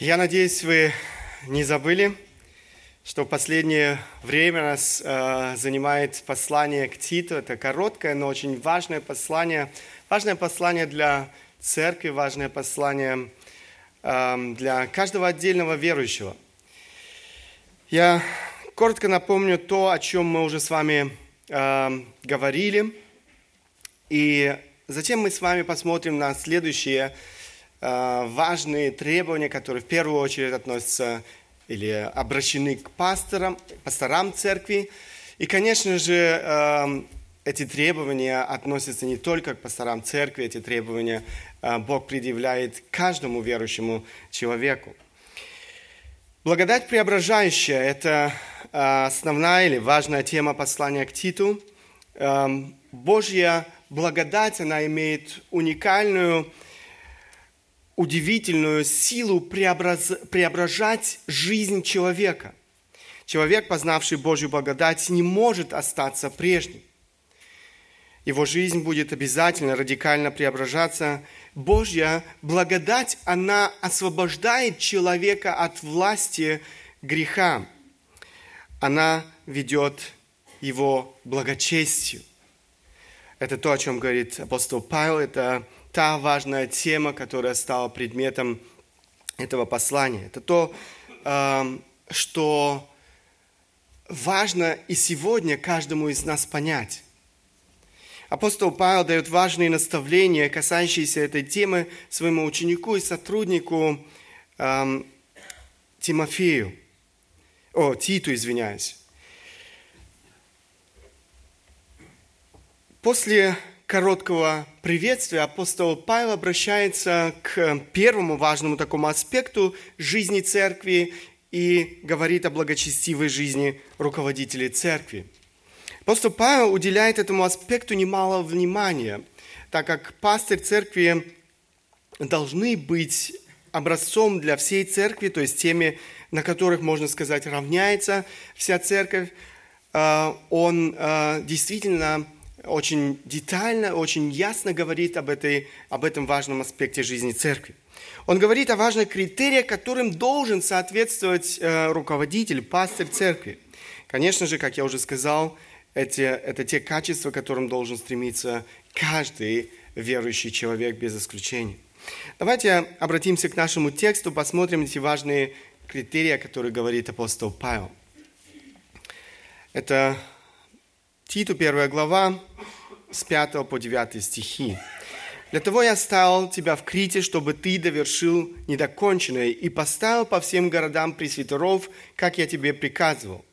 Я надеюсь, вы не забыли, что в последнее время нас э, занимает послание к Титу. Это короткое, но очень важное послание. Важное послание для церкви, важное послание э, для каждого отдельного верующего. Я коротко напомню то, о чем мы уже с вами э, говорили. И затем мы с вами посмотрим на следующие важные требования, которые в первую очередь относятся или обращены к пасторам, пасторам церкви. И, конечно же, эм, эти требования относятся не только к пасторам церкви, эти требования э, Бог предъявляет каждому верующему человеку. Благодать преображающая – это э, основная или важная тема послания к Титу. Эм, Божья благодать, она имеет уникальную удивительную силу преобраз... преображать жизнь человека. Человек, познавший Божью благодать, не может остаться прежним. Его жизнь будет обязательно радикально преображаться. Божья благодать, она освобождает человека от власти греха. Она ведет его благочестию. Это то, о чем говорит апостол Павел, это та важная тема, которая стала предметом этого послания. Это то, эм, что важно и сегодня каждому из нас понять. Апостол Павел дает важные наставления, касающиеся этой темы своему ученику и сотруднику эм, Тимофею. О, Титу, извиняюсь. После короткого приветствия апостол Павел обращается к первому важному такому аспекту жизни церкви и говорит о благочестивой жизни руководителей церкви. Апостол Павел уделяет этому аспекту немало внимания, так как пастырь церкви должны быть образцом для всей церкви, то есть теми, на которых, можно сказать, равняется вся церковь. А, он а, действительно очень детально, очень ясно говорит об, этой, об этом важном аспекте жизни церкви. Он говорит о важных критериях, которым должен соответствовать э, руководитель, пастырь церкви. Конечно же, как я уже сказал, эти, это те качества, к которым должен стремиться каждый верующий человек без исключения. Давайте обратимся к нашему тексту, посмотрим эти важные критерии, о которых говорит апостол Павел. Это Титу, первая глава, с 5 по 9 стихи. «Для того я оставил тебя в Крите, чтобы ты довершил недоконченное и поставил по всем городам пресвитеров, как я тебе приказывал.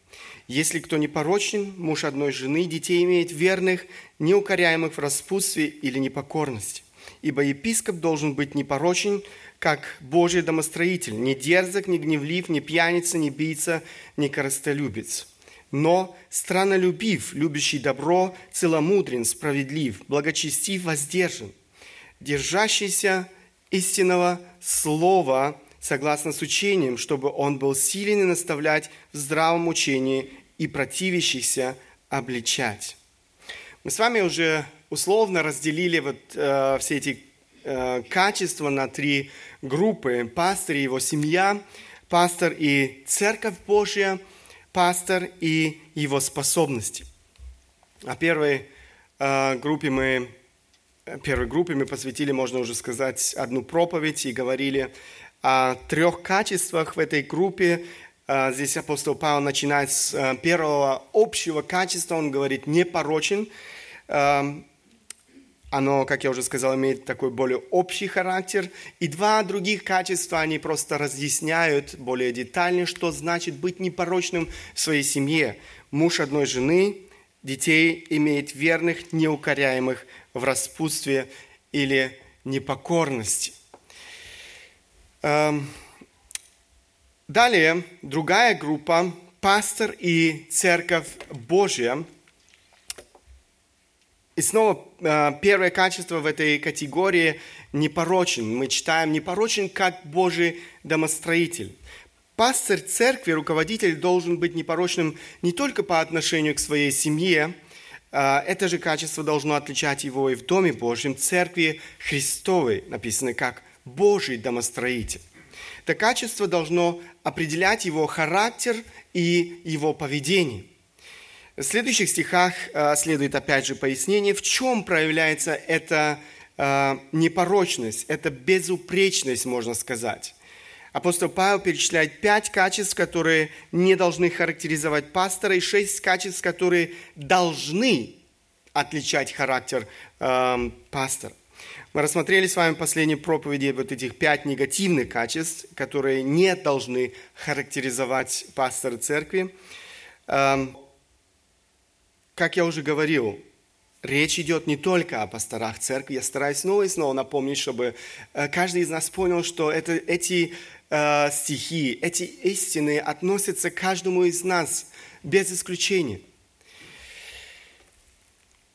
Если кто непорочен, муж одной жены, детей имеет верных, неукоряемых в распутстве или непокорности. Ибо епископ должен быть непорочен, как Божий домостроитель, не дерзок, не гневлив, не пьяница, не бийца, не коростолюбец» но странолюбив, любящий добро, целомудрен, справедлив, благочестив, воздержан, держащийся истинного слова, согласно с учением, чтобы он был силен и наставлять в здравом учении и противящийся обличать. Мы с вами уже условно разделили вот, э, все эти э, качества на три группы. Пастор и его семья, пастор и церковь Божья – пастор и его способности. А первой э, группе мы, первой группе мы посвятили, можно уже сказать, одну проповедь и говорили о трех качествах в этой группе. Э, здесь апостол Павел начинает с э, первого общего качества, он говорит «непорочен». Оно, как я уже сказал, имеет такой более общий характер. И два других качества, они просто разъясняют более детально, что значит быть непорочным в своей семье. Муж одной жены, детей имеет верных, неукоряемых в распутстве или непокорности. Эм, далее, другая группа – пастор и церковь Божья – и снова а, первое качество в этой категории – непорочен. Мы читаем «непорочен, как Божий домостроитель». Пастырь церкви, руководитель должен быть непорочным не только по отношению к своей семье, а, это же качество должно отличать его и в Доме Божьем, церкви Христовой, написано как Божий домостроитель. Это качество должно определять его характер и его поведение. В следующих стихах э, следует опять же пояснение, в чем проявляется эта э, непорочность, эта безупречность, можно сказать. Апостол Павел перечисляет пять качеств, которые не должны характеризовать пастора, и шесть качеств, которые должны отличать характер э, пастора. Мы рассмотрели с вами в последней проповеди вот этих пять негативных качеств, которые не должны характеризовать пастора церкви. Э, как я уже говорил, речь идет не только о пасторах церкви. Я стараюсь снова и снова напомнить, чтобы э, каждый из нас понял, что это, эти э, стихи, эти истины относятся к каждому из нас без исключения.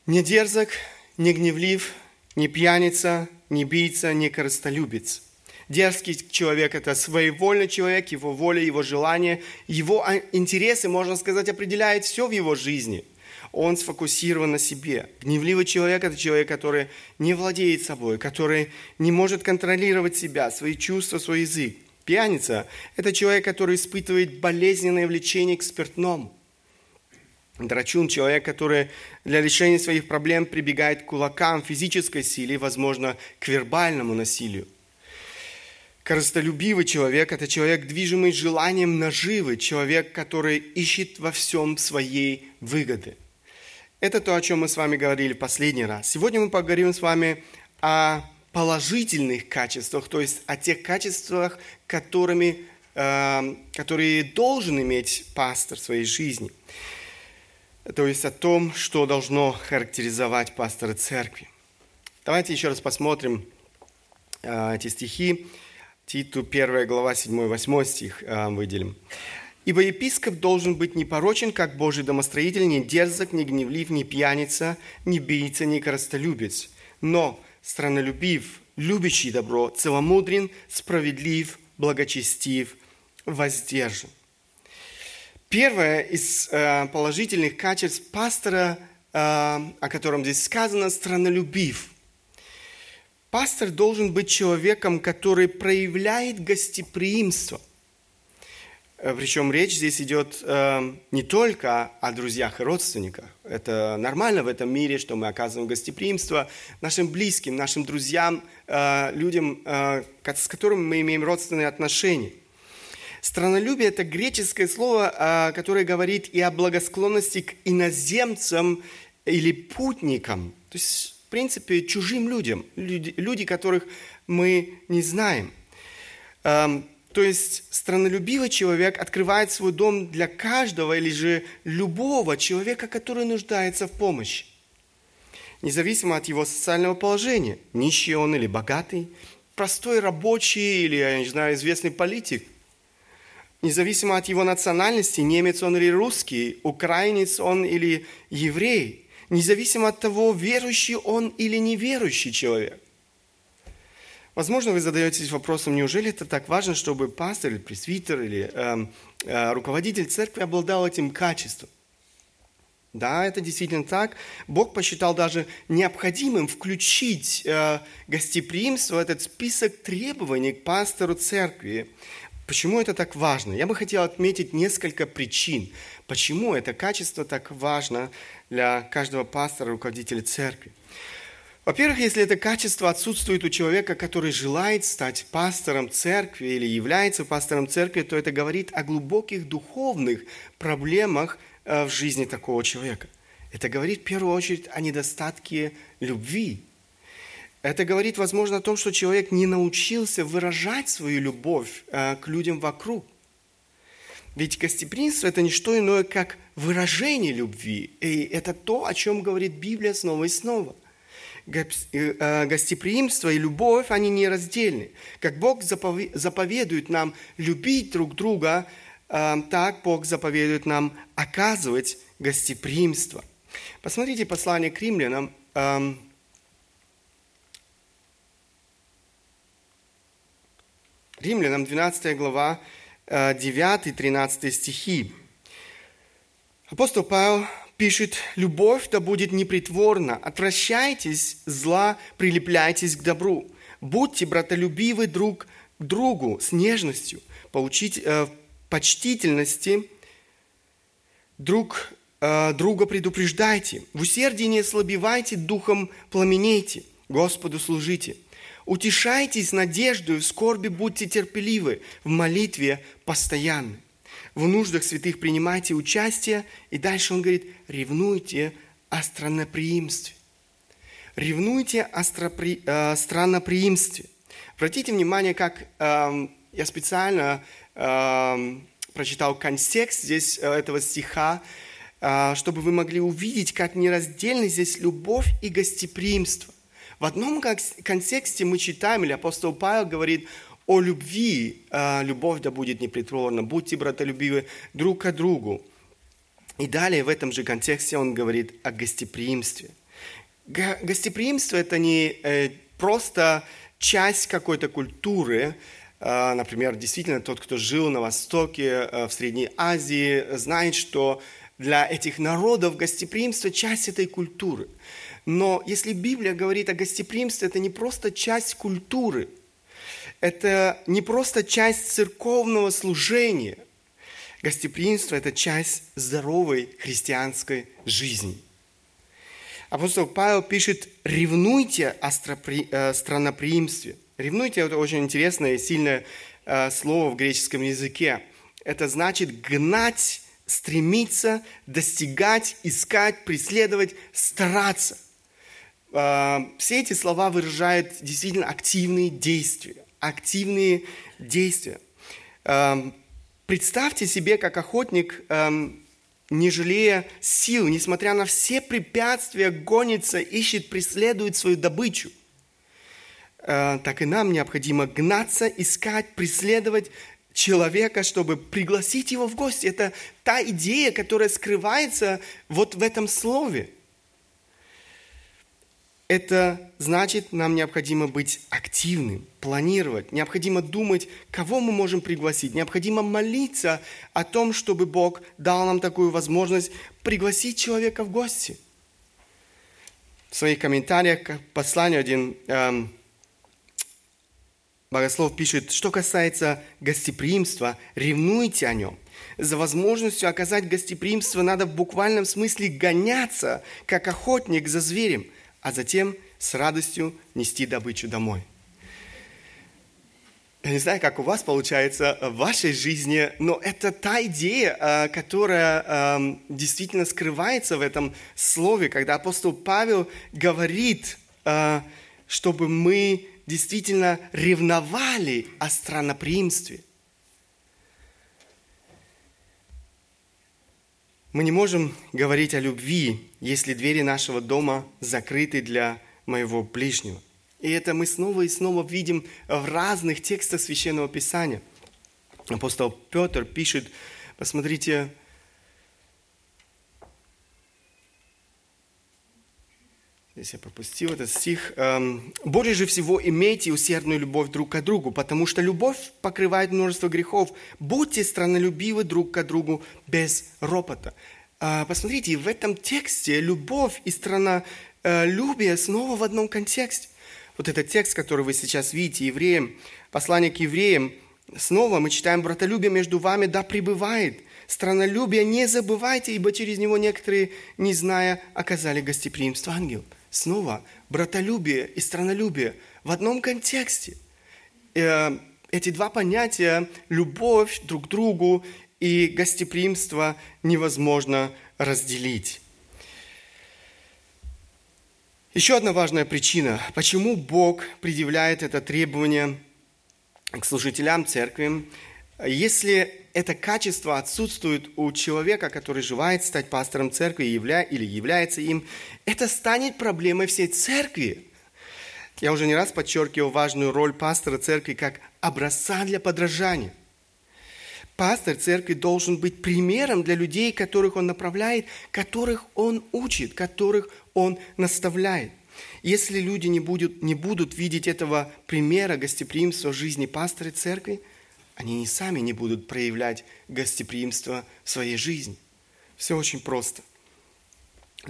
Не дерзок, не гневлив, не пьяница, не бийца, не корыстолюбец. Дерзкий человек – это своевольный человек, его воля, его желание, его а, интересы, можно сказать, определяет все в его жизни. Он сфокусирован на себе. Гневливый человек – это человек, который не владеет собой, который не может контролировать себя, свои чувства, свой язык. Пьяница – это человек, который испытывает болезненное влечение к спиртному. Драчун – человек, который для решения своих проблем прибегает к кулакам, физической силе, возможно, к вербальному насилию. Корыстолюбивый человек – это человек, движимый желанием наживы, человек, который ищет во всем своей выгоды. Это то, о чем мы с вами говорили последний раз. Сегодня мы поговорим с вами о положительных качествах, то есть о тех качествах, которыми, э, которые должен иметь пастор в своей жизни. То есть о том, что должно характеризовать пастора церкви. Давайте еще раз посмотрим э, эти стихи. Титу 1 глава 7-8 стих э, выделим. Ибо епископ должен быть непорочен, как Божий домостроитель, не дерзок, не гневлив, не пьяница, не бийца, не коростолюбец, но странолюбив, любящий добро, целомудрен, справедлив, благочестив, воздержан. Первое из э, положительных качеств пастора, э, о котором здесь сказано, странолюбив. Пастор должен быть человеком, который проявляет гостеприимство – Причем речь здесь идет э, не только о друзьях и родственниках. Это нормально в этом мире, что мы оказываем гостеприимство нашим близким, нашим друзьям, э, людям, э, с которыми мы имеем родственные отношения. Странолюбие – это греческое слово, э, которое говорит и о благосклонности к иноземцам или путникам. То есть, в принципе, чужим людям, люди, люди которых мы не знаем. Эм, то есть странолюбивый человек открывает свой дом для каждого или же любого человека, который нуждается в помощи. Независимо от его социального положения, нищий он или богатый, простой рабочий или, я не знаю, известный политик. Независимо от его национальности, немец он или русский, украинец он или еврей. Независимо от того, верующий он или неверующий человек. Возможно, вы задаетесь вопросом, неужели это так важно, чтобы пастор или пресвитер или э, э, руководитель церкви обладал этим качеством? Да, это действительно так. Бог посчитал даже необходимым включить э, гостеприимство в этот список требований к пастору церкви. Почему это так важно? Я бы хотел отметить несколько причин, почему это качество так важно для каждого пастора, руководителя церкви. Во-первых, если это качество отсутствует у человека, который желает стать пастором церкви или является пастором церкви, то это говорит о глубоких духовных проблемах э, в жизни такого человека. Это говорит в первую очередь о недостатке любви. Это говорит, возможно, о том, что человек не научился выражать свою любовь э, к людям вокруг. Ведь гостеприимство – это не что иное, как выражение любви. И это то, о чем говорит Библия снова и снова. Э, гостеприимство и любовь, они нераздельны. Как Бог заповедует нам любить друг друга, э, так Бог заповедует нам оказывать гостеприимство. Посмотрите послание к римлянам, Римлянам 12 глава, 9-13 э, стихи. Апостол Павел пишет, любовь да будет непритворна, отвращайтесь зла, прилепляйтесь к добру. Будьте братолюбивы друг к другу с нежностью, получить, э, почтительности друг э, друга предупреждайте, в усердии не ослабевайте, духом пламенейте, Господу служите. Утешайтесь надеждой, в скорби будьте терпеливы, в молитве постоянны. В нуждах святых принимайте участие. И дальше он говорит, ревнуйте о странноприимстве. Ревнуйте о стропри, э, странноприимстве. Обратите внимание, как э, я специально э, прочитал контекст здесь э, этого стиха, э, чтобы вы могли увидеть, как нераздельны здесь любовь и гостеприимство. В одном контексте мы читаем, или апостол Павел говорит о любви, а, любовь да будет непритворна, будьте братолюбивы друг к другу. И далее в этом же контексте он говорит о гостеприимстве. Гостеприимство – это не э, просто часть какой-то культуры, а, Например, действительно, тот, кто жил на Востоке, э, в Средней Азии, знает, что для этих народов гостеприимство – часть этой культуры – но если Библия говорит о гостеприимстве, это не просто часть культуры, это не просто часть церковного служения. Гостеприимство – это часть здоровой христианской жизни. Апостол Павел пишет, ревнуйте о э, странноприимстве. Ревнуйте – это очень интересное и сильное э, слово в греческом языке. Это значит гнать, стремиться, достигать, искать, преследовать, стараться – а, все эти слова выражают действительно активные действия. Активные действия. А, представьте себе, как охотник, а, не жалея сил, несмотря на все препятствия, гонится, ищет, преследует свою добычу. Так и нам необходимо гнаться, искать, преследовать человека, чтобы пригласить его в гости. Это та идея, которая скрывается вот в этом слове – это значит, нам необходимо быть активным, планировать, необходимо думать, кого мы можем пригласить, необходимо молиться о том, чтобы Бог дал нам такую возможность пригласить человека в гости. В своих комментариях к посланию один эм, богослов пишет, что касается гостеприимства, ревнуйте о нем. За возможностью оказать гостеприимство надо в буквальном смысле гоняться, как охотник за зверем – а затем с радостью нести добычу домой. Я не знаю, как у вас получается в вашей жизни, но это та идея, э, которая эм, действительно скрывается в этом слове, когда апостол Павел говорит, э, чтобы мы действительно ревновали о странноприимстве – Мы не можем говорить о любви, если двери нашего дома закрыты для моего ближнего. И это мы снова и снова видим в разных текстах Священного Писания. Апостол Петр пишет, посмотрите, Здесь я пропустил этот стих. Эм, «Более же всего имейте усердную любовь друг к другу, потому что любовь покрывает множество грехов. Будьте страннолюбивы друг к другу без ропота». А, посмотрите, в этом тексте любовь и страннолюбие снова в одном контексте. Вот этот текст, который вы сейчас видите, евреям, послание к евреям, снова мы читаем «Братолюбие между вами да пребывает». Страннолюбие не забывайте, ибо через него некоторые, не зная, оказали гостеприимство ангелов снова братолюбие и странолюбие в одном контексте. Э, эти два понятия, любовь друг к другу и гостеприимство, невозможно разделить. Еще одна важная причина, почему Бог предъявляет это требование к служителям церкви, если это качество отсутствует у человека, который желает стать пастором церкви явля, или является им, это станет проблемой всей церкви. Я уже не раз подчеркивал важную роль пастора церкви как образца для подражания. Пастор церкви должен быть примером для людей, которых он направляет, которых он учит, которых он наставляет. Если люди не будут, не будут видеть этого примера гостеприимства жизни пастора церкви – они не сами не будут проявлять гостеприимство в своей жизни. Все очень просто.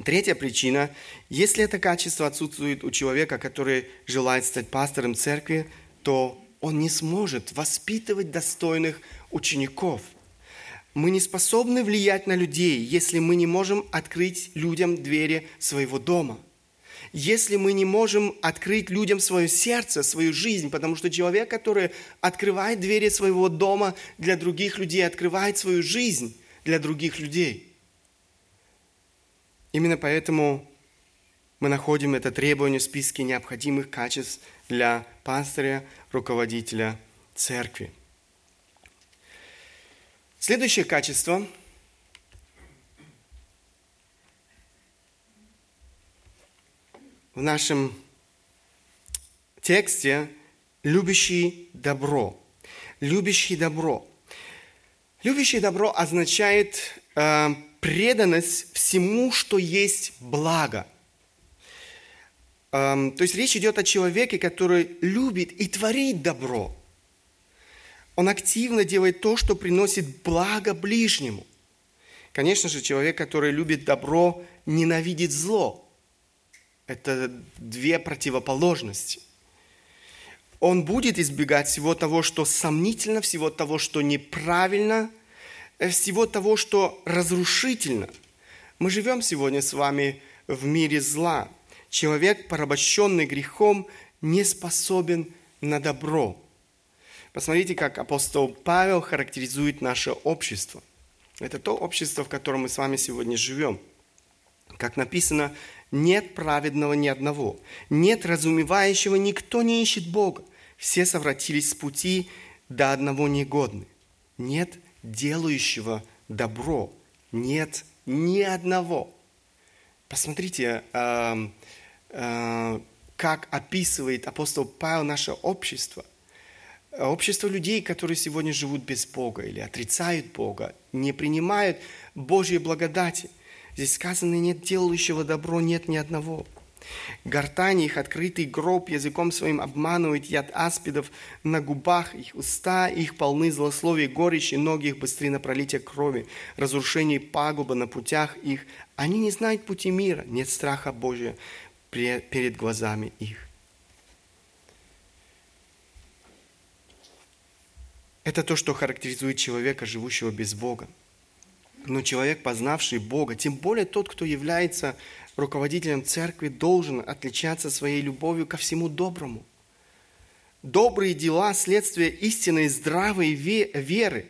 Третья причина. Если это качество отсутствует у человека, который желает стать пастором церкви, то он не сможет воспитывать достойных учеников. Мы не способны влиять на людей, если мы не можем открыть людям двери своего дома. Если мы не можем открыть людям свое сердце, свою жизнь, потому что человек, который открывает двери своего дома для других людей, открывает свою жизнь для других людей. Именно поэтому мы находим это требование в списке необходимых качеств для пастыря, руководителя церкви. Следующее качество в нашем тексте любящий добро. Любящий добро. Любящий добро означает э, преданность всему, что есть благо. Эм, то есть речь идет о человеке, который любит и творит добро. Он активно делает то, что приносит благо ближнему. Конечно же, человек, который любит добро, ненавидит зло. Это две противоположности. Он будет избегать всего того, что сомнительно, всего того, что неправильно, э, всего того, что разрушительно. Мы живем сегодня с вами в мире зла – человек, порабощенный грехом, не способен на добро. Посмотрите, как апостол Павел характеризует наше общество. Это то общество, в котором мы с вами сегодня живем. Как написано, нет праведного ни одного, нет разумевающего, никто не ищет Бога. Все совратились с пути, до одного негодны. Нет делающего добро, нет ни одного. Посмотрите, Э, как описывает апостол Павел наше общество. Общество людей, которые сегодня живут без Бога или отрицают Бога, не принимают Божьей благодати. Здесь сказано, нет делающего добро, нет ни одного. Гортань их, открытый гроб, языком своим обманывает яд аспидов на губах их, уста их полны злословия, горечи, ноги их быстрее на пролитие крови, разрушение пагуба на путях их. Они не знают пути мира, нет страха Божия перед глазами их. Это то, что характеризует человека, живущего без Бога. Но человек, познавший Бога, тем более тот, кто является руководителем церкви, должен отличаться своей любовью ко всему доброму. Добрые дела – следствие истинной здравой веры.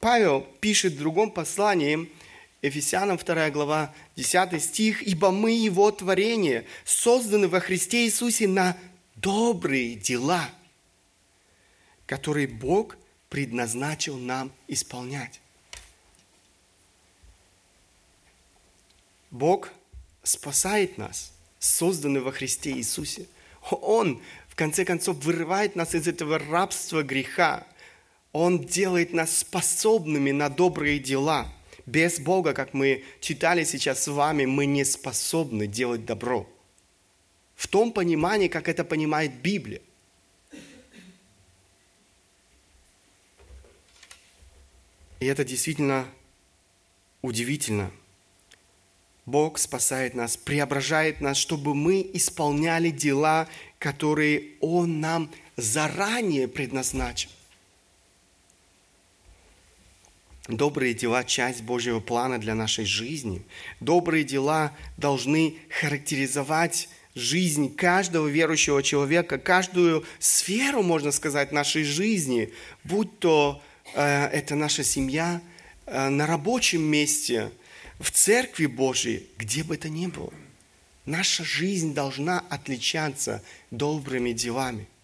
Павел пишет в другом послании, Ефесянам 2 глава 10 стих, «Ибо мы Его творение, созданы во Христе Иисусе на добрые дела, которые Бог предназначил нам исполнять». Бог спасает нас, созданный во Христе Иисусе. Он, в конце концов, вырывает нас из этого рабства греха. Он делает нас способными на добрые дела – без Бога, как мы читали сейчас с вами, мы не способны делать добро. В том понимании, как это понимает Библия. И это действительно удивительно. Бог спасает нас, преображает нас, чтобы мы исполняли дела, которые Он нам заранее предназначил. Добрые дела – часть Божьего плана для нашей жизни. Добрые дела должны характеризовать жизнь каждого верующего человека, каждую сферу, можно сказать, нашей жизни, будь то э, это наша семья, э, на рабочем месте, в церкви Божьей, где бы это ни было. Наша жизнь должна отличаться добрыми делами –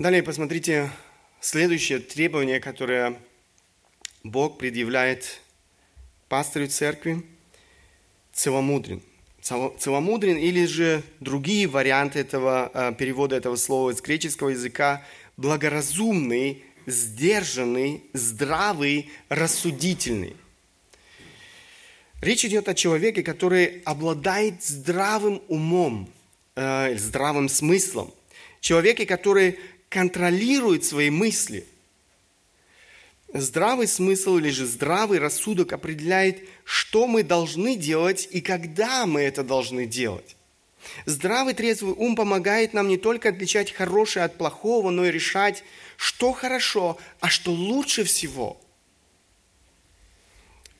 Далее посмотрите следующее требование, которое Бог предъявляет пастору церкви – целомудрен. Целомудрен или же другие варианты этого, э, перевода этого слова из греческого языка – благоразумный, сдержанный, здравый, рассудительный. Речь идет о человеке, который обладает здравым умом, э, здравым смыслом. Человеке, который контролирует свои мысли. Здравый смысл или же здравый рассудок определяет, что мы должны делать и когда мы это должны делать. Здравый трезвый ум помогает нам не только отличать хорошее от плохого, но и решать, что хорошо, а что лучше всего.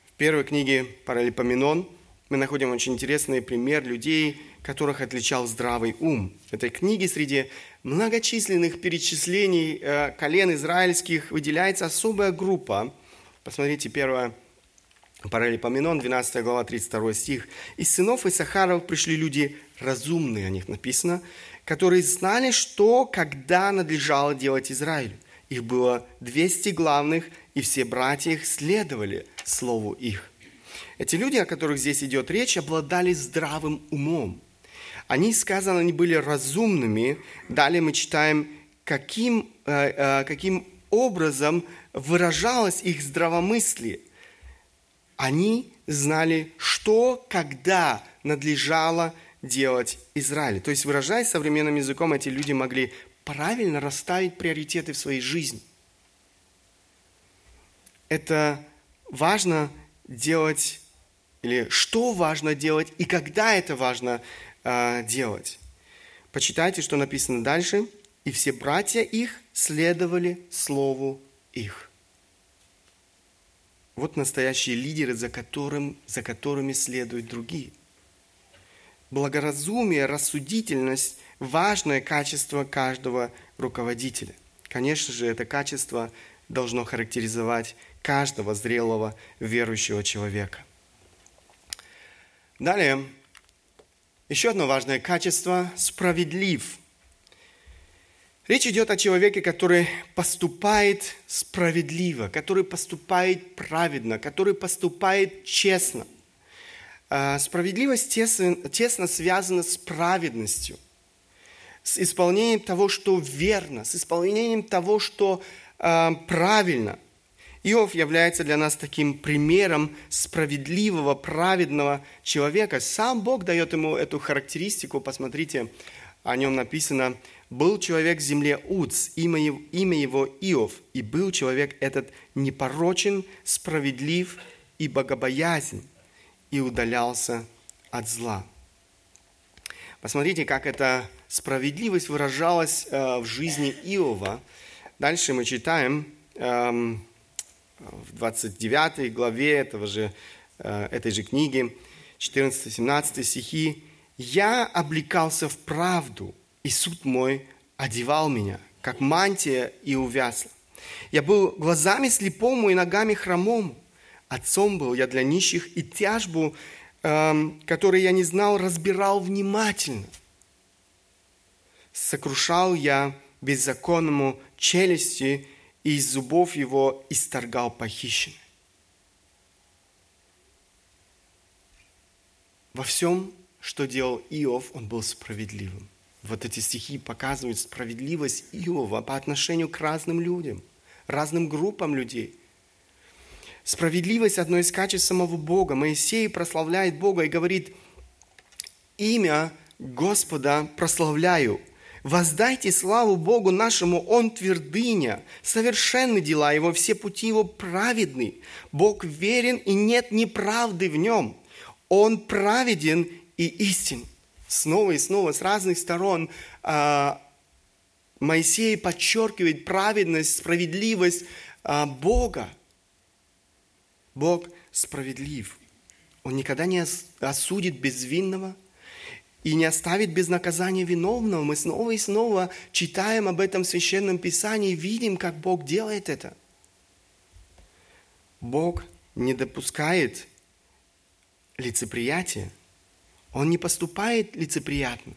В первой книге Паралипоменон мы находим очень интересный пример людей, которых отличал здравый ум. В этой книге среди многочисленных перечислений э, колен израильских выделяется особая группа. Посмотрите, первое Паралипоменон, 12 глава, 32 стих. «Из сынов Исахаров пришли люди разумные», о них написано, «которые знали, что, когда надлежало делать Израилю. Их было 200 главных, и все братья их следовали слову их». Эти люди, о которых здесь идет речь, обладали здравым умом. Они, сказано, они были разумными. Далее мы читаем, каким, э, э, каким образом выражалось их здравомыслие. Они знали, что, когда надлежало делать Израилю. То есть, выражаясь современным языком, эти люди могли правильно расставить приоритеты в своей жизни. Это важно делать, или что важно делать, и когда это важно э, делать. Почитайте, что написано дальше. «И все братья их следовали слову их». Вот настоящие лидеры, за, которым, за которыми следуют другие. Благоразумие, рассудительность – важное качество каждого руководителя. Конечно же, это качество должно характеризовать каждого зрелого верующего человека. Далее, еще одно важное качество – справедлив. Речь идет о человеке, который поступает справедливо, который поступает праведно, который поступает честно. А, справедливость тесно, тесно связана с праведностью, с исполнением того, что верно, с исполнением того, что э, правильно – Иов является для нас таким примером справедливого, праведного человека. Сам Бог дает ему эту характеристику. Посмотрите, о нем написано, «Был человек в земле Уц, имя его, Иов, и был человек этот непорочен, справедлив и богобоязнен, и удалялся от зла». Посмотрите, как эта справедливость выражалась э, в жизни Иова. Дальше мы читаем, эм, в 29 главе этого же, э, этой же книги, 14-17 стихи, «Я облекался в правду, и суд мой одевал меня, как мантия и увязла. Я был глазами слепому и ногами хромому. Отцом был я для нищих, и тяжбу, эм, которую я не знал, разбирал внимательно. Сокрушал я беззаконному челюсти и из зубов его исторгал похищенный. Во всем, что делал Иов, он был справедливым. Вот эти стихи показывают справедливость Иова по отношению к разным людям, разным группам людей. Справедливость – одно из качеств самого Бога. Моисей прославляет Бога и говорит, «Имя Господа прославляю, Воздайте славу Богу нашему, Он твердыня, совершенны дела Его, все пути Его праведны. Бог верен, и нет неправды в Нем. Он праведен и истин. Снова и снова с разных сторон а, Моисей подчеркивает праведность, справедливость а, Бога. Бог справедлив. Он никогда не осудит безвинного – и не оставит без наказания виновного. Мы снова и снова читаем об этом в Священном Писании и видим, как Бог делает это. Бог не допускает лицеприятия. Он не поступает лицеприятно.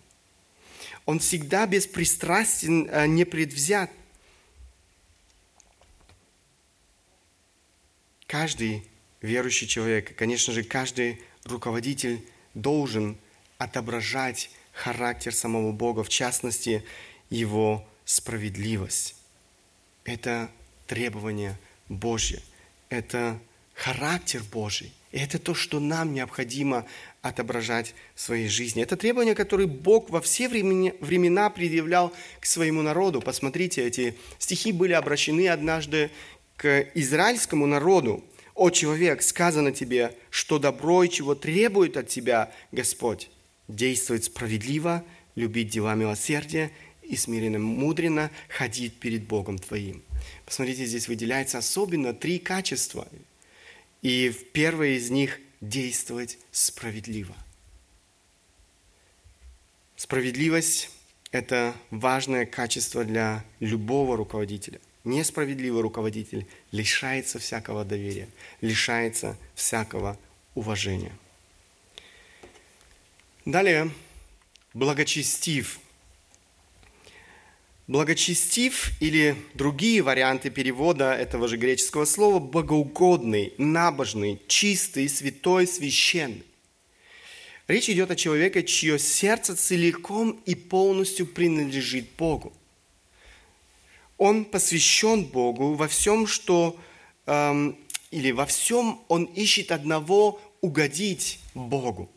Он всегда беспристрастен, а не предвзят. Каждый верующий человек, конечно же, каждый руководитель должен отображать характер самого Бога, в частности, Его справедливость. Это требование Божье, это характер Божий. И это то, что нам необходимо отображать в своей жизни. Это требование, которое Бог во все времена предъявлял к своему народу. Посмотрите, эти стихи были обращены однажды к израильскому народу. «О человек, сказано тебе, что добро и чего требует от тебя Господь действовать справедливо, любить дела милосердия и смиренно, мудренно ходить перед Богом твоим. Посмотрите, здесь выделяется особенно три качества. И первое из них – действовать справедливо. Справедливость – это важное качество для любого руководителя. Несправедливый руководитель лишается всякого доверия, лишается всякого уважения. Далее, благочестив. Благочестив или другие варианты перевода этого же греческого слова – богоугодный, набожный, чистый, святой, священный. Речь идет о человеке, чье сердце целиком и полностью принадлежит Богу. Он посвящен Богу во всем, что эм, или во всем он ищет одного угодить Богу.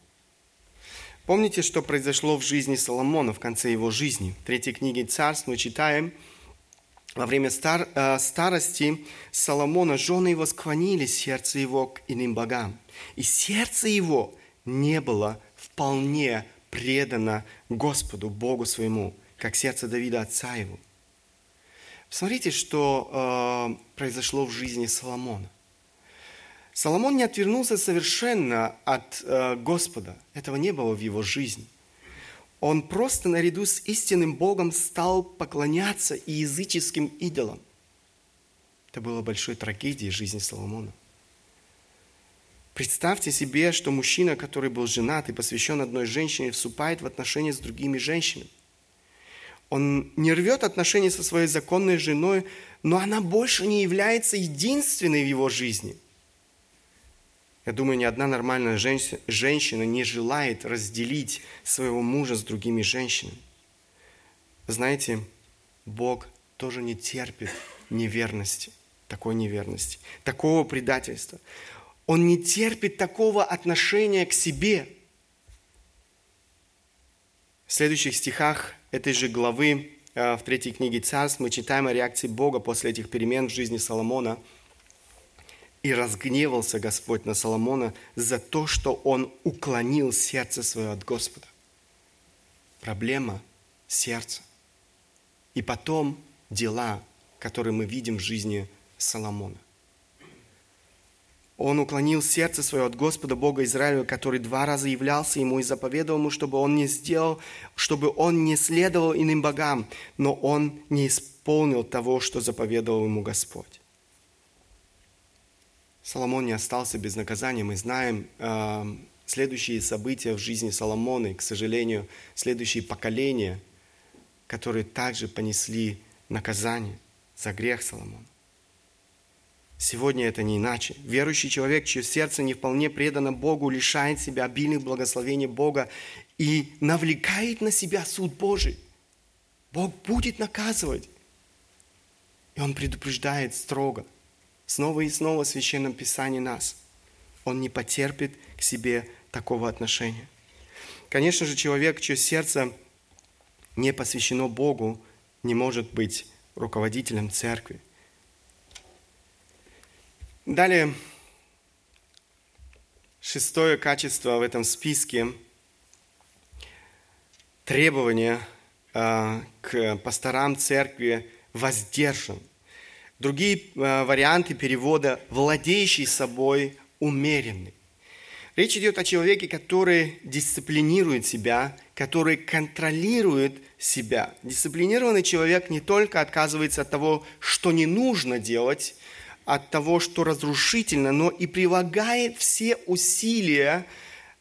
Помните, что произошло в жизни Соломона в конце его жизни? В третьей книге Царств мы читаем, во время стар, э, старости Соломона жены его склонили сердце его к иным богам. И сердце его не было вполне предано Господу, Богу своему, как сердце Давида, отца его. Смотрите, что э, произошло в жизни Соломона. Соломон не отвернулся совершенно от э, Господа. Этого не было в его жизни. Он просто наряду с истинным Богом стал поклоняться и языческим идолам. Это было большой трагедией жизни Соломона. Представьте себе, что мужчина, который был женат и посвящен одной женщине, вступает в отношения с другими женщинами. Он не рвет отношения со своей законной женой, но она больше не является единственной в его жизни. Я думаю, ни одна нормальная женщина не желает разделить своего мужа с другими женщинами. Знаете, Бог тоже не терпит неверности, такой неверности, такого предательства. Он не терпит такого отношения к себе. В следующих стихах этой же главы, э, в третьей книге Царств, мы читаем о реакции Бога после этих перемен в жизни Соломона. «И разгневался Господь на Соломона за то, что он уклонил сердце свое от Господа». Проблема – сердца. И потом дела, которые мы видим в жизни Соломона. Он уклонил сердце свое от Господа Бога Израиля, который два раза являлся ему и заповедовал ему, чтобы он не сделал, чтобы он не следовал иным богам, но он не исполнил того, что заповедовал ему Господь. Соломон не остался без наказания. Мы знаем э, следующие события в жизни Соломона, и, к сожалению, следующие поколения, которые также понесли наказание за грех Соломона. Сегодня это не иначе. Верующий человек, чье сердце не вполне предано Богу, лишает себя обильных благословений Бога и навлекает на себя суд Божий. Бог будет наказывать. И Он предупреждает строго, снова и снова в Священном Писании нас. Он не потерпит к себе такого отношения. Конечно же, человек, чье сердце не посвящено Богу, не может быть руководителем церкви. Далее, шестое качество в этом списке – требование э, к пасторам церкви воздержан. Другие э, варианты перевода – владеющий собой, умеренный. Речь идет о человеке, который дисциплинирует себя, который контролирует себя. Дисциплинированный человек не только отказывается от того, что не нужно делать, от того, что разрушительно, но и прилагает все усилия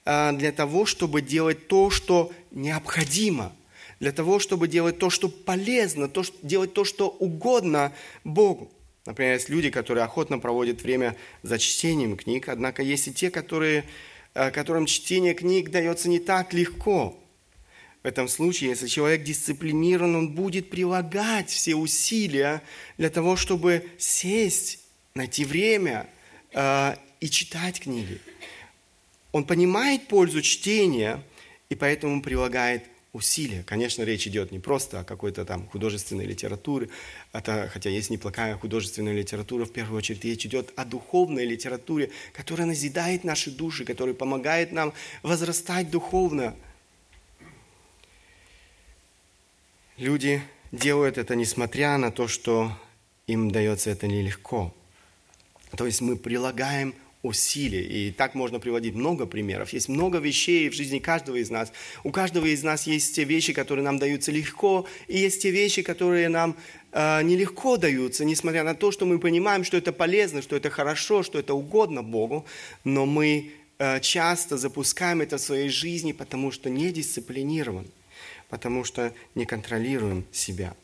а, для того, чтобы делать то, что необходимо, для того, чтобы делать то, что полезно, то, что, делать то, что угодно Богу. Например, есть люди, которые охотно проводят время за чтением книг, однако есть и те, которые, а, которым чтение книг дается не так легко. В этом случае, если человек дисциплинирован, он будет прилагать все усилия для того, чтобы сесть найти время э, и читать книги. Он понимает пользу чтения и поэтому прилагает усилия. Конечно, речь идет не просто о какой-то там художественной литературе, это, хотя есть неплохая художественная литература, в первую очередь речь идет о духовной литературе, которая назидает наши души, которая помогает нам возрастать духовно. Люди делают это, несмотря на то, что им дается это нелегко. То есть мы прилагаем усилий. И так можно приводить много примеров. Есть много вещей в жизни каждого из нас. У каждого из нас есть те вещи, которые нам даются легко, и есть те вещи, которые нам э, нелегко даются, несмотря на то, что мы понимаем, что это полезно, что это хорошо, что это угодно Богу, но мы э, часто запускаем это в своей жизни, потому что не дисциплинирован, потому что не контролируем себя.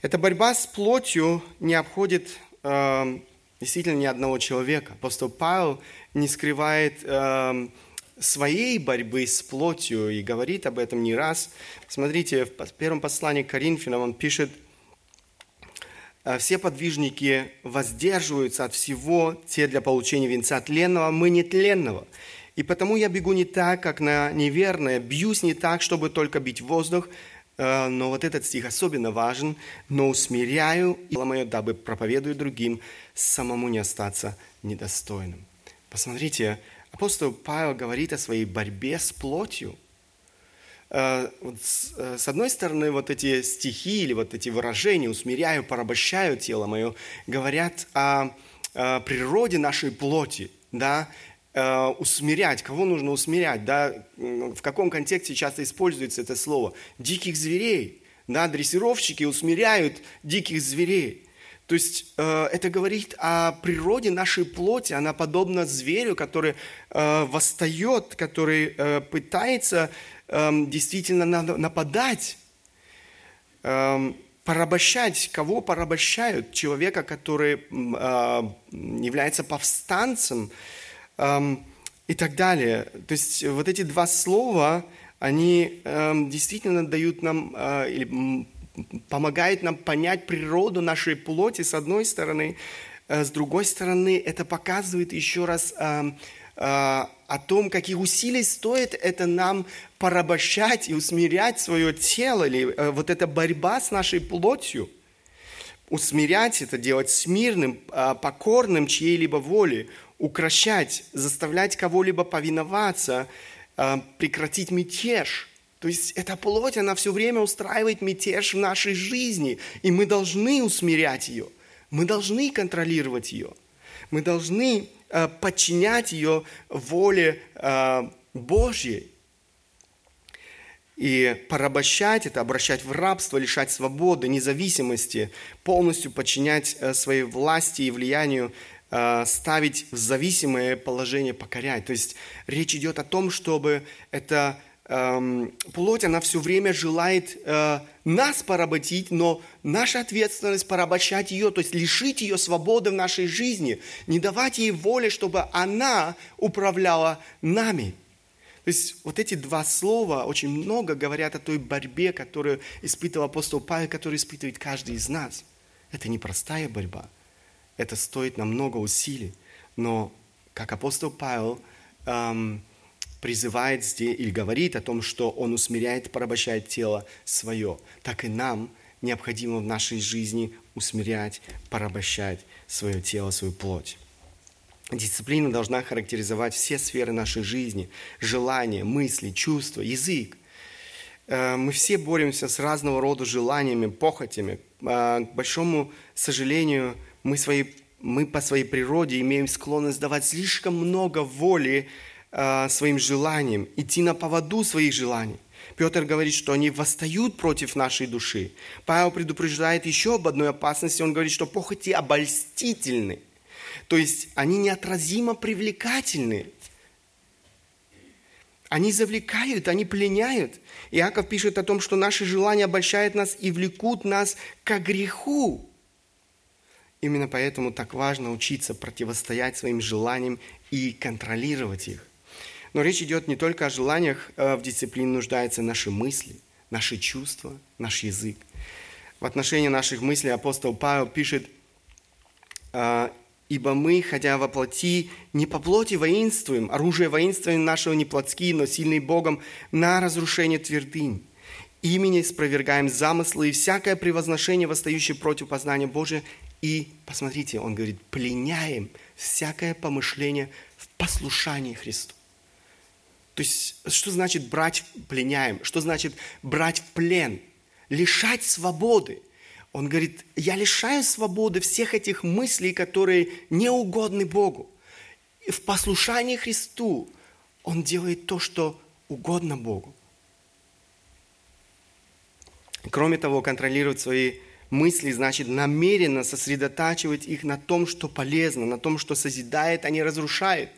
Эта борьба с плотью не обходит э, действительно ни одного человека. Апостол Павел не скрывает э, своей борьбы с плотью и говорит об этом не раз. Смотрите, в первом послании к Коринфянам он пишет, «Э, все подвижники воздерживаются от всего, те для получения венца тленного, мы не тленного. И потому я бегу не так, как на неверное, бьюсь не так, чтобы только бить воздух, но вот этот стих особенно важен. «Но усмиряю и мое, дабы проповедую другим, самому не остаться недостойным». Посмотрите, апостол Павел говорит о своей борьбе с плотью. Э, э, с одной стороны, вот эти стихи или вот эти выражения «усмиряю, порабощаю тело мое» говорят о природе нашей плоти, да, Э, усмирять. Кого нужно усмирять? Да? В каком контексте часто используется это слово? Диких зверей. Да? Дрессировщики усмиряют диких зверей. То есть э, это говорит о природе нашей плоти. Она подобна зверю, который э, восстает, который э, пытается э, действительно нападать, э, порабощать. Кого порабощают? Человека, который э, является повстанцем, и так далее. То есть вот эти два слова, они действительно дают нам э, или помогают нам понять природу нашей плоти с одной стороны, э, с другой стороны это показывает еще раз э, э, о том, каких усилий стоит это нам порабощать и усмирять свое тело, или э, вот эта борьба с нашей плотью. Усмирять это, делать смирным, э, покорным чьей-либо воле, укращать, заставлять кого-либо повиноваться, а, прекратить мятеж. То есть эта плоть, она все время устраивает мятеж в нашей жизни, и мы должны усмирять ее, мы должны контролировать ее, мы должны а, подчинять ее воле а, Божьей. И порабощать это, обращать в рабство, лишать свободы, независимости, полностью подчинять своей власти и влиянию Э, ставить в зависимое положение, покорять. То есть речь идет о том, чтобы эта эм, плоть, она все время желает э, нас поработить, но наша ответственность порабощать ее, то есть лишить ее свободы в нашей жизни, не давать ей воли, чтобы она управляла нами. То есть вот эти два слова очень много говорят о той борьбе, которую испытывал апостол Павел, которую испытывает каждый из нас. Это непростая борьба – это стоит намного усилий. Но, как апостол Павел эм, призывает здесь или говорит о том, что он усмиряет, порабощает тело свое, так и нам необходимо в нашей жизни усмирять, порабощать свое тело, свою плоть. Дисциплина должна характеризовать все сферы нашей жизни, желания, мысли, чувства, язык. Э, мы все боремся с разного рода желаниями, похотями. Э, к большому сожалению, мы, свои, мы по своей природе имеем склонность давать слишком много воли э, своим желаниям, идти на поводу своих желаний. Петр говорит, что они восстают против нашей души. Павел предупреждает еще об одной опасности. Он говорит, что похоти обольстительны. То есть они неотразимо привлекательны. Они завлекают, они пленяют. Иаков пишет о том, что наши желания обольщают нас и влекут нас к греху. Именно поэтому так важно учиться противостоять своим желаниям и контролировать их. Но речь идет не только о желаниях, э, в дисциплине нуждаются наши мысли, наши чувства, наш язык. В отношении наших мыслей апостол Павел пишет, «А, «Ибо мы, хотя во плоти, не по плоти воинствуем, оружие воинствования нашего не плотские, но сильный Богом на разрушение твердынь. Имени спровергаем замыслы и всякое превозношение, восстающее против познания Божия, и, посмотрите, он говорит, пленяем всякое помышление в послушании Христу. То есть, что значит брать пленяем? Что значит брать в плен? лишать свободы. Он говорит, я лишаю свободы всех этих мыслей, которые не угодны Богу. И в послушании Христу он делает то, что угодно Богу. Кроме того, контролировать свои мысли значит намеренно сосредотачивать их на том, что полезно, на том, что созидает, а не разрушает.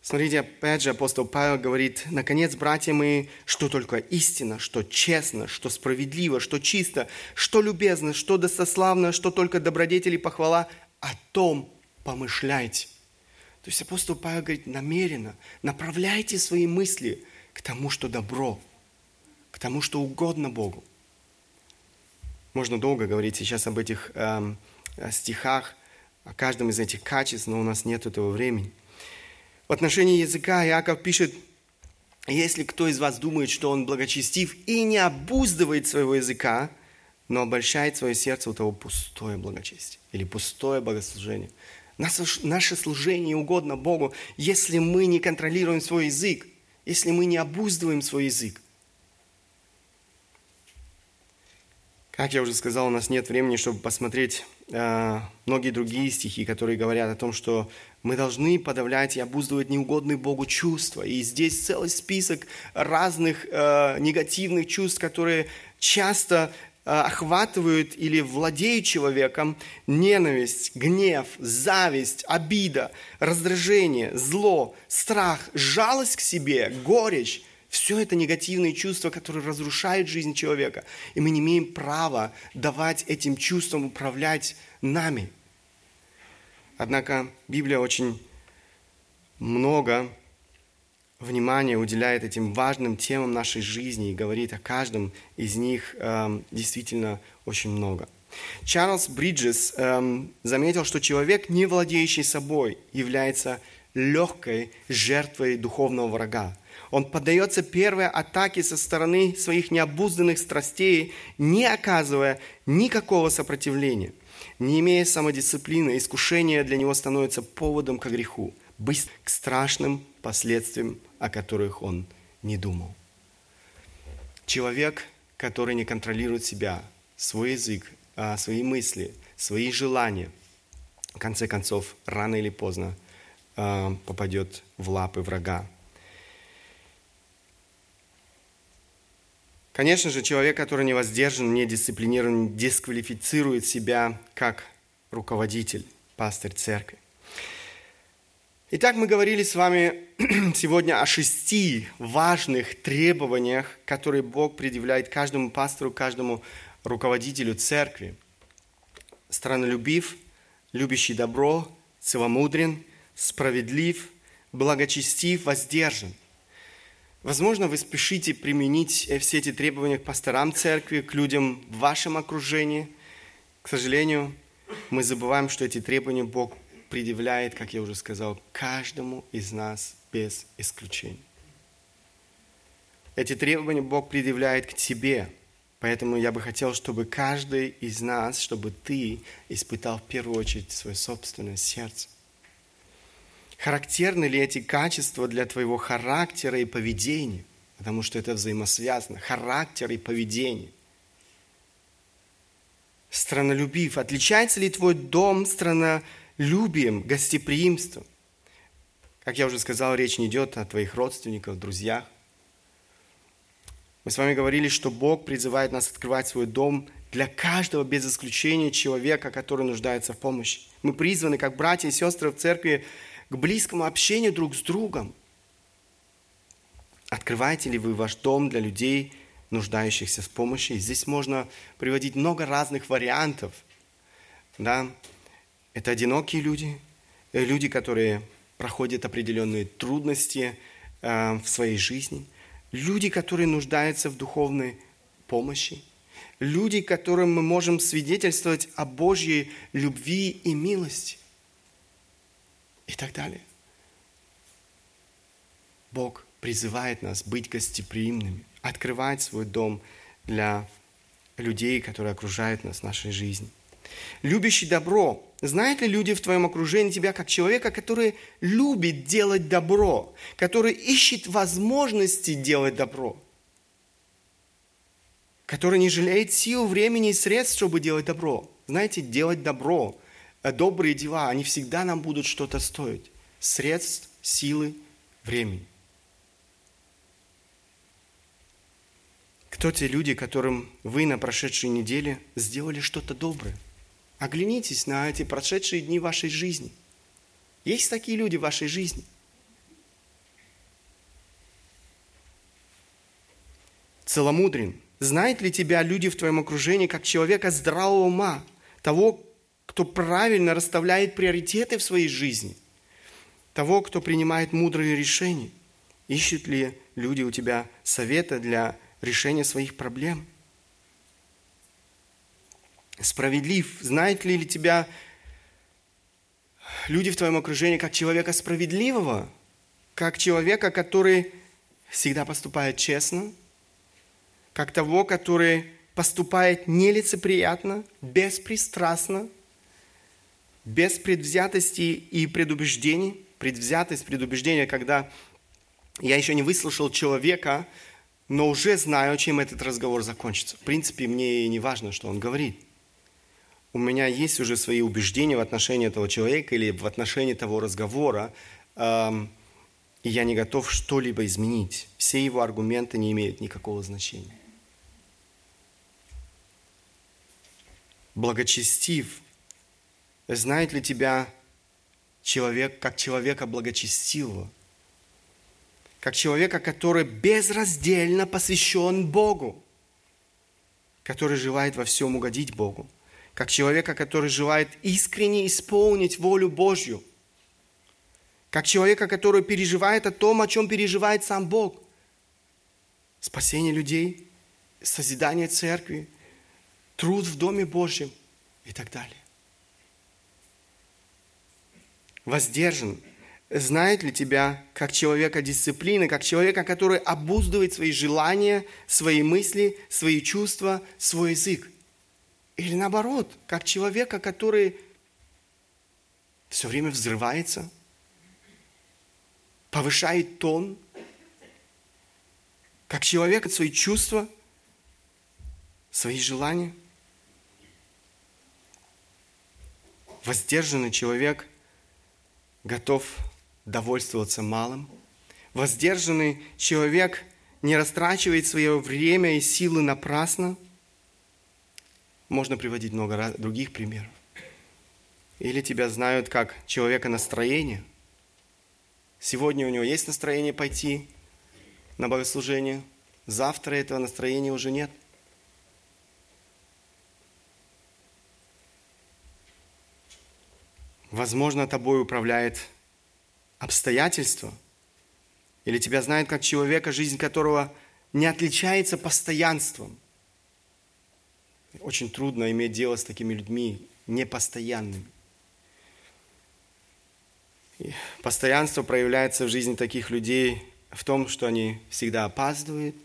Смотрите, опять же, апостол Павел говорит, «Наконец, братья мои, что только истина, что честно, что справедливо, что чисто, что любезно, что достославно, что только добродетели похвала, о том помышляйте». То есть апостол Павел говорит, намеренно направляйте свои мысли к тому, что добро, к тому, что угодно Богу. Можно долго говорить сейчас об этих э, стихах, о каждом из этих качеств, но у нас нет этого времени. В отношении языка Иаков пишет, если кто из вас думает, что он благочестив и не обуздывает своего языка, но обольщает свое сердце, у того пустое благочестие или пустое богослужение. Наше, наше служение угодно Богу, если мы не контролируем свой язык, если мы не обуздываем свой язык. Как я уже сказал, у нас нет времени, чтобы посмотреть э, многие другие стихи, которые говорят о том, что мы должны подавлять и обуздывать неугодные Богу чувства. И здесь целый список разных э, негативных чувств, которые часто э, охватывают или владеют человеком ненависть, гнев, зависть, обида, раздражение, зло, страх, жалость к себе, горечь. Все это негативные чувства, которые разрушают жизнь человека. И мы не имеем права давать этим чувствам управлять нами – Однако Библия очень много внимания уделяет этим важным темам нашей жизни и говорит о каждом из них э, действительно очень много. Чарльз Бриджес э, заметил, что человек, не владеющий собой, является легкой жертвой духовного врага. Он поддается первой атаке со стороны своих необузданных страстей, не оказывая никакого сопротивления. Не имея самодисциплины, искушение для него становится поводом к греху, к страшным последствиям, о которых он не думал. Человек, который не контролирует себя, свой язык, а, свои мысли, свои желания, в конце концов, рано или поздно а, попадет в лапы врага. Конечно же, человек, который не воздержан, не дисциплинирован, дисквалифицирует себя как руководитель, пастырь церкви. Итак, мы говорили с вами сегодня о шести важных требованиях, которые Бог предъявляет каждому пастору, каждому руководителю церкви. Странолюбив, любящий добро, целомудрен, справедлив, благочестив, воздержан. Возможно, вы спешите применить э, все эти требования к пасторам церкви, к людям в вашем окружении. К сожалению, мы забываем, что эти требования Бог предъявляет, как я уже сказал, каждому из нас без исключения. Эти требования Бог предъявляет к тебе. Поэтому я бы хотел, чтобы каждый из нас, чтобы ты испытал в первую очередь свое собственное сердце. Характерны ли эти качества для твоего характера и поведения? Потому что это взаимосвязано. Характер и поведение. Странолюбив. Отличается ли твой дом странолюбием, гостеприимством? Как я уже сказал, речь не идет о твоих родственниках, друзьях. Мы с вами говорили, что Бог призывает нас открывать свой дом для каждого без исключения человека, который нуждается в помощи. Мы призваны, как братья и сестры в церкви, к близкому общению друг с другом. Открываете ли вы ваш дом для людей, нуждающихся в помощи? Здесь можно приводить много разных вариантов. Да? Это одинокие люди, э, люди, которые проходят определенные трудности э, в своей жизни, люди, которые нуждаются в духовной помощи, люди, которым мы можем свидетельствовать о Божьей любви и милости и так далее. Бог призывает нас быть гостеприимными, открывать свой дом для людей, которые окружают нас в нашей жизни. Любящий добро. Знают ли люди в твоем окружении тебя как человека, который любит делать добро, который ищет возможности делать добро? который не жалеет сил, времени и средств, чтобы делать добро. Знаете, делать добро, добрые дела, они всегда нам будут что-то стоить. Средств, силы, времени. Кто те люди, которым вы на прошедшей неделе сделали что-то доброе? Оглянитесь на эти прошедшие дни вашей жизни. Есть такие люди в вашей жизни? Целомудрен. Знают ли тебя люди в твоем окружении как человека здравого ума, того, кто правильно расставляет приоритеты в своей жизни, того, кто принимает мудрые решения? Ищут ли люди у тебя совета для решения своих проблем? Справедлив. Знают ли тебя люди в твоем окружении как человека справедливого, как человека, который всегда поступает честно, как того, который поступает нелицеприятно, беспристрастно, без предвзятости и предубеждений. Предвзятость, предубеждение, когда я еще не выслушал человека, но уже знаю, чем этот разговор закончится. В принципе, мне не важно, что он говорит. У меня есть уже свои убеждения в отношении этого человека или в отношении того разговора, эм, и я не готов что-либо изменить. Все его аргументы не имеют никакого значения. благочестив. Знает ли тебя человек, как человека благочестивого? Как человека, который безраздельно посвящен Богу, который желает во всем угодить Богу. Как человека, который желает искренне исполнить волю Божью. Как человека, который переживает о том, о чем переживает сам Бог. Спасение людей, созидание церкви – труд в Доме Божьем и так далее. Воздержан. Знает ли тебя как человека дисциплины, как человека, который обуздывает свои желания, свои мысли, свои чувства, свой язык? Или наоборот, как человека, который все время взрывается, повышает тон, как человек свои чувства, свои желания – Воздержанный человек готов довольствоваться малым. Воздержанный человек не растрачивает свое время и силы напрасно. Можно приводить много других примеров. Или тебя знают как человека настроения. Сегодня у него есть настроение пойти на богослужение, завтра этого настроения уже нет. Возможно, тобой управляет обстоятельства. Или тебя знают как человека, жизнь которого не отличается постоянством. Очень трудно иметь дело с такими людьми непостоянными. И постоянство проявляется в жизни таких людей в том, что они всегда опаздывают,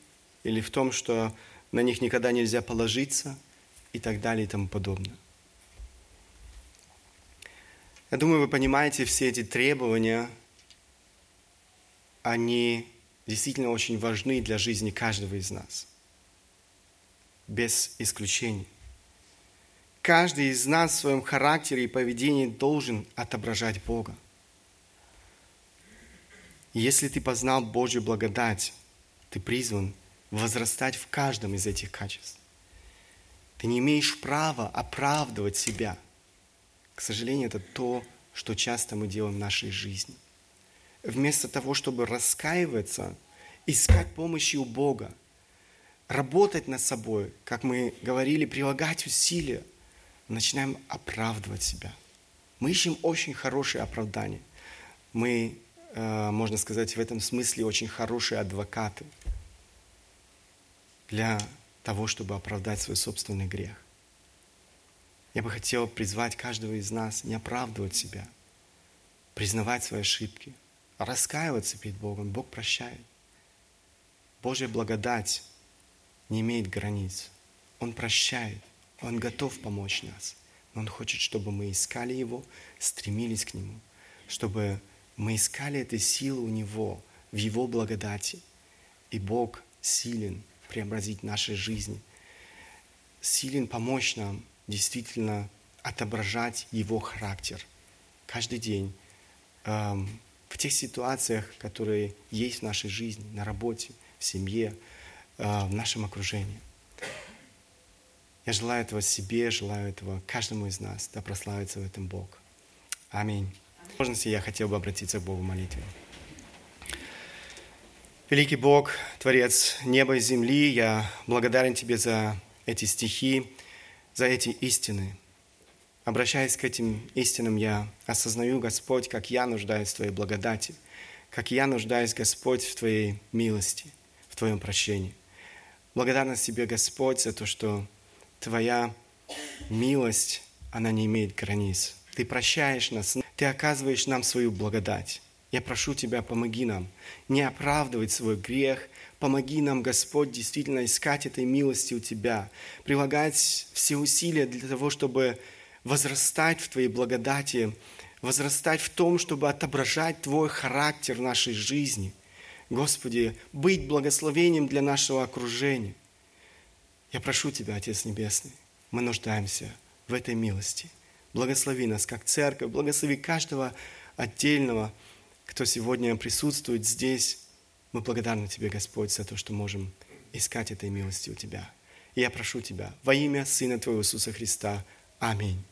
или в том, что на них никогда нельзя положиться, и так далее и тому подобное. Я думаю, вы понимаете, все эти требования, они действительно очень важны для жизни каждого из нас. Без исключений. Каждый из нас в своем характере и поведении должен отображать Бога. Если ты познал Божью благодать, ты призван возрастать в каждом из этих качеств. Ты не имеешь права оправдывать себя – к сожалению, это то, что часто мы делаем в нашей жизни. Вместо того, чтобы раскаиваться, искать помощи у Бога, работать над собой, как мы говорили, прилагать усилия, начинаем оправдывать себя. Мы ищем очень хорошие оправдания. Мы, э, можно сказать, в этом смысле очень хорошие адвокаты для того, чтобы оправдать свой собственный грех. Я бы хотел призвать каждого из нас не оправдывать себя, признавать свои ошибки, а раскаиваться перед Богом. Бог прощает. Божья благодать не имеет границ. Он прощает. Он готов помочь нас. Но Он хочет, чтобы мы искали Его, стремились к Нему, чтобы мы искали этой силы у Него, в Его благодати. И Бог силен преобразить наши жизни. силен помочь нам действительно отображать Его характер каждый день эм, в тех ситуациях, которые есть в нашей жизни, на работе, в семье, э, в нашем окружении. Я желаю этого себе, желаю этого каждому из нас, да прославится в этом Бог. Аминь. Возможности я хотел бы обратиться к Богу в молитве. Великий Бог, Творец неба и земли, я благодарен Тебе за эти стихи, за эти истины. Обращаясь к этим истинам, я осознаю, Господь, как я нуждаюсь в Твоей благодати, как я нуждаюсь, Господь, в Твоей милости, в Твоем прощении. Благодарность Тебе, Господь, за то, что Твоя милость, она не имеет границ. Ты прощаешь нас, Ты оказываешь нам свою благодать. Я прошу Тебя, помоги нам не оправдывать свой грех, помоги нам, Господь, действительно искать этой милости у Тебя, прилагать все усилия для того, чтобы возрастать в Твоей благодати, возрастать в том, чтобы отображать Твой характер в нашей жизни. Господи, быть благословением для нашего окружения. Я прошу Тебя, Отец Небесный, мы нуждаемся в этой милости. Благослови нас как церковь, благослови каждого отдельного, кто сегодня присутствует здесь. Мы благодарны Тебе, Господь, за то, что можем искать этой милости у Тебя. И я прошу Тебя во имя Сына Твоего Иисуса Христа. Аминь.